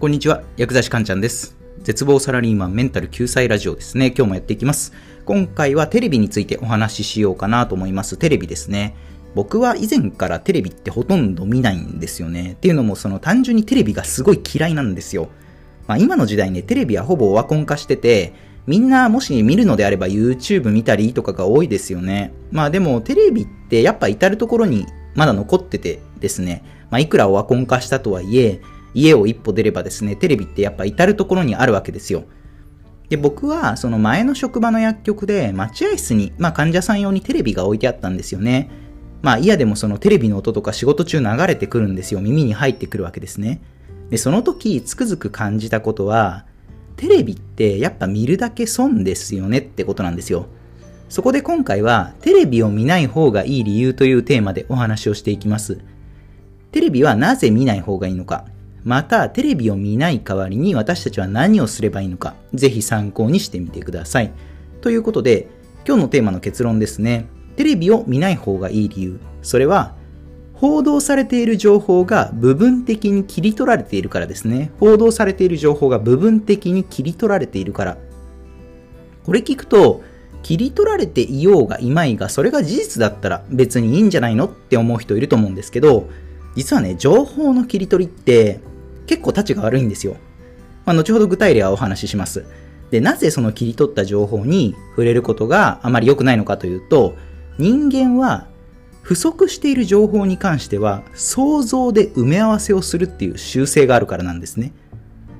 こんにちは、薬剤師かんちゃんです。絶望サラリーマンメンタル救済ラジオですね。今日もやっていきます。今回はテレビについてお話ししようかなと思います。テレビですね。僕は以前からテレビってほとんど見ないんですよね。っていうのもその単純にテレビがすごい嫌いなんですよ。まあ今の時代ね、テレビはほぼオワコン化してて、みんなもし見るのであれば YouTube 見たりとかが多いですよね。まあでもテレビってやっぱ至るところにまだ残っててですね、まあいくらオワコン化したとはいえ、家を一歩出ればですね、テレビってやっぱ至るところにあるわけですよ。で、僕はその前の職場の薬局で待合室に、まあ患者さん用にテレビが置いてあったんですよね。まあ嫌でもそのテレビの音とか仕事中流れてくるんですよ。耳に入ってくるわけですね。で、その時つくづく感じたことは、テレビってやっぱ見るだけ損ですよねってことなんですよ。そこで今回はテレビを見ない方がいい理由というテーマでお話をしていきます。テレビはなぜ見ない方がいいのか、またテレビを見ない代わりに私たちは何をすればいいのか、ぜひ参考にしてみてください。ということで、今日のテーマの結論ですね。テレビを見ない方がいい理由。それは、報道されている情報が部分的に切り取られているからですね。報道されている情報が部分的に切り取られているから。これ聞くと、切り取られていようがいまいが、それが事実だったら別にいいんじゃないのって思う人いると思うんですけど、実はね、情報の切り取りって結構立ちが悪いんですよ。まあ、後ほど具体例はお話しします。で、なぜその切り取った情報に触れることがあまり良くないのかというと、人間は不足している情報に関しては想像で埋め合わせをするっていう習性があるからなんですね。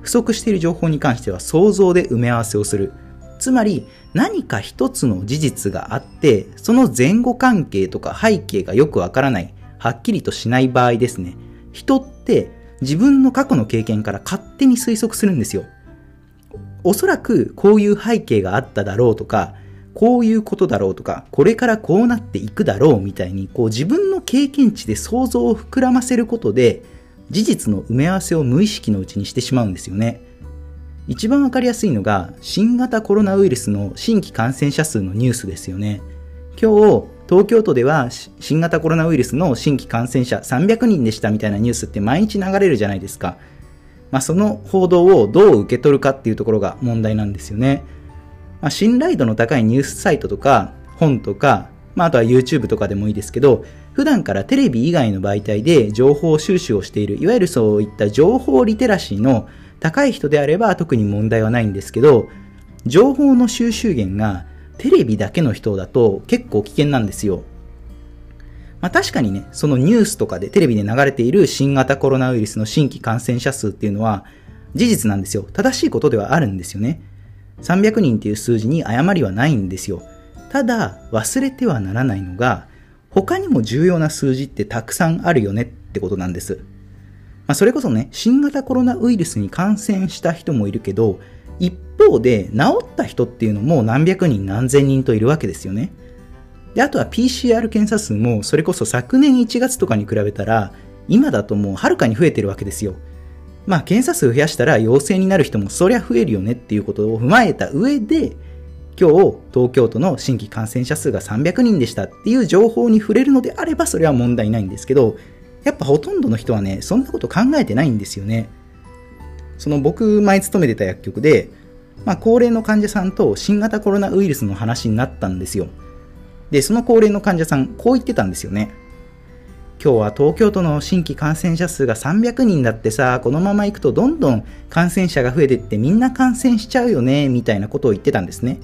不足している情報に関しては想像で埋め合わせをする。つまり何か一つの事実があって、その前後関係とか背景がよくわからない、はっきりとしない場合ですね。人って自分の過去の経験から勝手に推測するんですよ。おそらくこういう背景があっただろうとか、こういうことだろうとか、これからこうなっていくだろうみたいに、こう自分の経験値で想像を膨らませることで、事実の埋め合わせを無意識のうちにしてしまうんですよね。一番わかりやすいのが、新型コロナウイルスの新規感染者数のニュースですよね。今日、東京都では新型コロナウイルスの新規感染者300人でしたみたいなニュースって毎日流れるじゃないですか。まあ、その報道をどう受け取るかっていうところが問題なんですよね。まあ、信頼度の高いニュースサイトとか本とか、まあ、あとは YouTube とかでもいいですけど、普段からテレビ以外の媒体で情報収集をしている、いわゆるそういった情報リテラシーの高い人であれば特に問題はないんですけど、情報の収集源がテレビだけの人だと結構危険なんですよ。まあ、確かにね、そのニュースとかでテレビで流れている新型コロナウイルスの新規感染者数っていうのは事実なんですよ。正しいことではあるんですよね。300人っていう数字に誤りはないんですよ。ただ、忘れてはならないのが、他にも重要な数字ってたくさんあるよねってことなんです。まあ、それこそね、新型コロナウイルスに感染した人もいるけど、一方で治った人っていうのも何百人何千人といるわけですよね。で、あとは PCR 検査数もそれこそ昨年1月とかに比べたら今だともうはるかに増えてるわけですよ。まあ検査数増やしたら陽性になる人もそりゃ増えるよねっていうことを踏まえた上で今日東京都の新規感染者数が300人でしたっていう情報に触れるのであればそれは問題ないんですけどやっぱほとんどの人はねそんなこと考えてないんですよね。その僕前勤めてた薬局でまあ、高齢の患者さんと新型コロナウイルスの話になったんですよ。で、その高齢の患者さん、こう言ってたんですよね。今日は東京都の新規感染者数が300人だってさ、このまま行くとどんどん感染者が増えてってみんな感染しちゃうよね、みたいなことを言ってたんですね。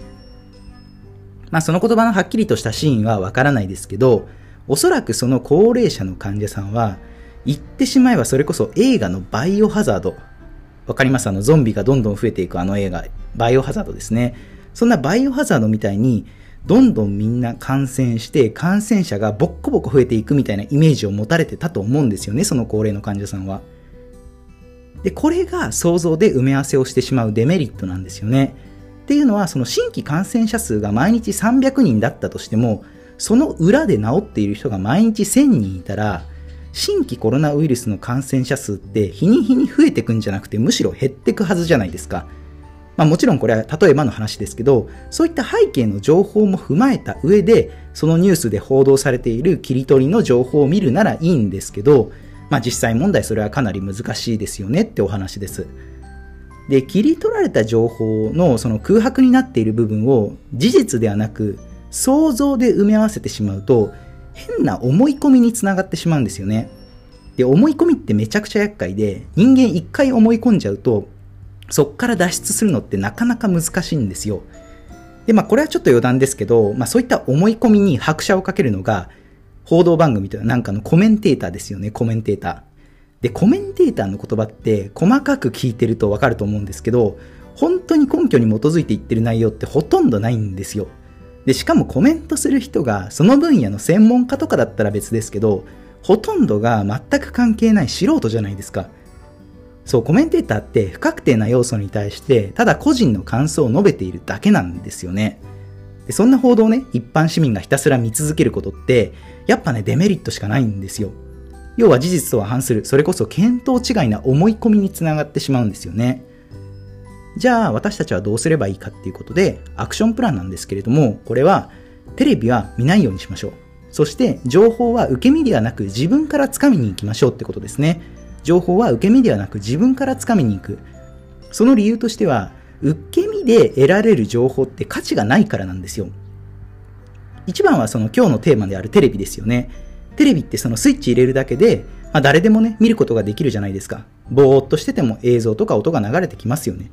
まあその言葉のはっきりとしたシーンはわからないですけど、おそらくその高齢者の患者さんは、言ってしまえばそれこそ映画のバイオハザード、わかります？あのゾンビがどんどん増えていくあの映画、バイオハザードですね。そんなバイオハザードみたいに、どんどんみんな感染して、感染者がボッコボコ増えていくみたいなイメージを持たれてたと思うんですよね、その高齢の患者さんは。で、これが想像で埋め合わせをしてしまうデメリットなんですよね。っていうのは、その新規感染者数が毎日300人だったとしても、その裏で治っている人が毎日1000人いたら、新規コロナウイルスの感染者数って日に日に増えてくんじゃなくてむしろ減ってくはずじゃないですか。まあもちろんこれは例えばの話ですけど、そういった背景の情報も踏まえた上で、そのニュースで報道されている切り取りの情報を見るならいいんですけど、まあ実際問題それはかなり難しいですよねってお話です。で、切り取られた情報のその空白になっている部分を事実ではなく想像で埋め合わせてしまうと変な思い込みにつながってしまうんですよね。で、思い込みってめちゃくちゃ厄介で人間一回思い込んじゃうとそっから脱出するのってなかなか難しいんですよ。で、まあこれはちょっと余談ですけど、まあそういった思い込みに拍車をかけるのが報道番組というなんかのコメンテーターですよね、コメンテーター。で、コメンテーターの言葉って細かく聞いてるとわかると思うんですけど、本当に根拠に基づいて言ってる内容ってほとんどないんですよ。で、しかもコメントする人がその分野の専門家とかだったら別ですけど、ほとんどが全く関係ない素人じゃないですか。そう、コメンテーターって不確定な要素に対して、ただ個人の感想を述べているだけなんですよね。でそんな報道をね、一般市民がひたすら見続けることって、やっぱね、デメリットしかないんですよ。要は事実とは反する、それこそ見当違いな思い込みにつながってしまうんですよね。じゃあ私たちはどうすればいいかっていうことで、アクションプランなんですけれども、これはテレビは見ないようにしましょう。そして情報は受け身ではなく自分から掴みに行きましょうってことですね。情報は受け身ではなく自分から掴みに行く。その理由としては、受け身で得られる情報って価値がないからなんですよ。一番はその今日のテーマであるテレビですよね。テレビってそのスイッチ入れるだけで、まあ、誰でもね、見ることができるじゃないですか。ぼーっとしてても映像とか音が流れてきますよね。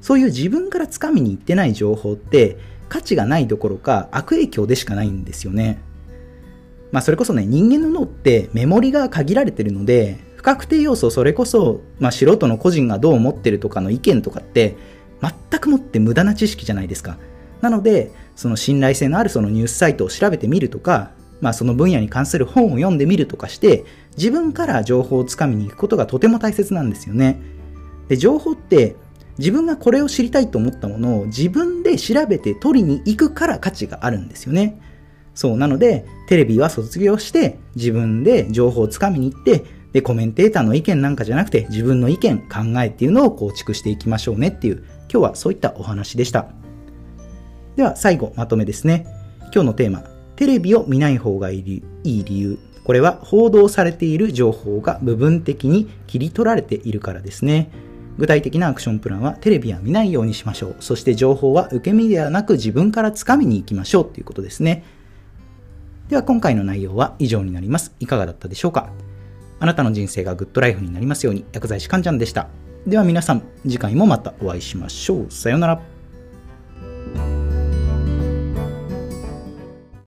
そういう自分から掴みに行ってない情報って価値がないどころか悪影響でしかないんですよね。まあそれこそね、人間の脳ってメモリが限られてるので、不確定要素、それこそ、まあ素人の個人がどう思ってるとかの意見とかって、全くもって無駄な知識じゃないですか。なので、その信頼性のあるそのニュースサイトを調べてみるとか、まあ、その分野に関する本を読んでみるとかして、自分から情報をつかみに行くことがとても大切なんですよね。で、情報って、自分がこれを知りたいと思ったものを自分で調べて取りに行くから価値があるんですよね。そう、なので、テレビは卒業して、自分で情報をつかみに行って、で、コメンテーターの意見なんかじゃなくて、自分の意見、考えっていうのを構築していきましょうねっていう、今日はそういったお話でした。では、最後、まとめですね。今日のテーマ、テレビを見ない方がいい理由。これは報道されている情報が部分的に切り取られているからですね。具体的なアクションプランはテレビは見ないようにしましょう。そして情報は受け身ではなく自分からつかみに行きましょうということですね。では今回の内容は以上になります。いかがだったでしょうか？あなたの人生がグッドライフになりますように薬剤師かんちゃんでした。では皆さん、次回もまたお会いしましょう。さようなら。